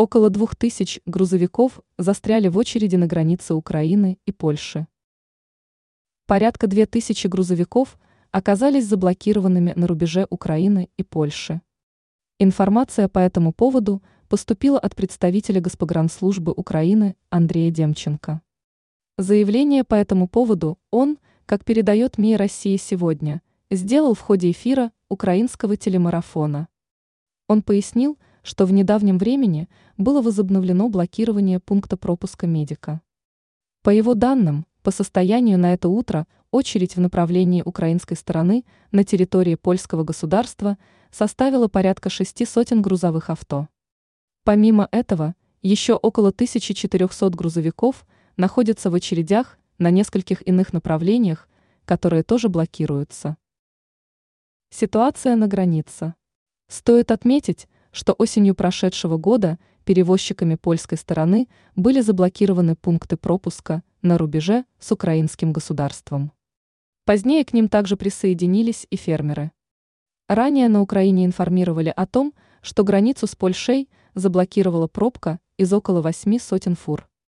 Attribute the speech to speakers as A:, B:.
A: Около двух тысяч грузовиков застряли в очереди на границе Украины и Польши. Порядка две тысячи грузовиков оказались заблокированными на рубеже Украины и Польши. Информация по этому поводу поступила от представителя Госпогранслужбы Украины Андрея Демченко. Заявление по этому поводу он, как передает МИ России сегодня, сделал в ходе эфира украинского телемарафона. Он пояснил, что в недавнем времени было возобновлено блокирование пункта пропуска медика. По его данным, по состоянию на это утро очередь в направлении украинской стороны на территории польского государства составила порядка шести сотен грузовых авто. Помимо этого, еще около 1400 грузовиков находятся в очередях на нескольких иных направлениях, которые тоже блокируются. Ситуация на границе. Стоит отметить, что осенью прошедшего года перевозчиками польской стороны были заблокированы пункты пропуска на рубеже с украинским государством. Позднее к ним также присоединились и фермеры. Ранее на Украине информировали о том, что границу с Польшей заблокировала пробка из около восьми сотен фур.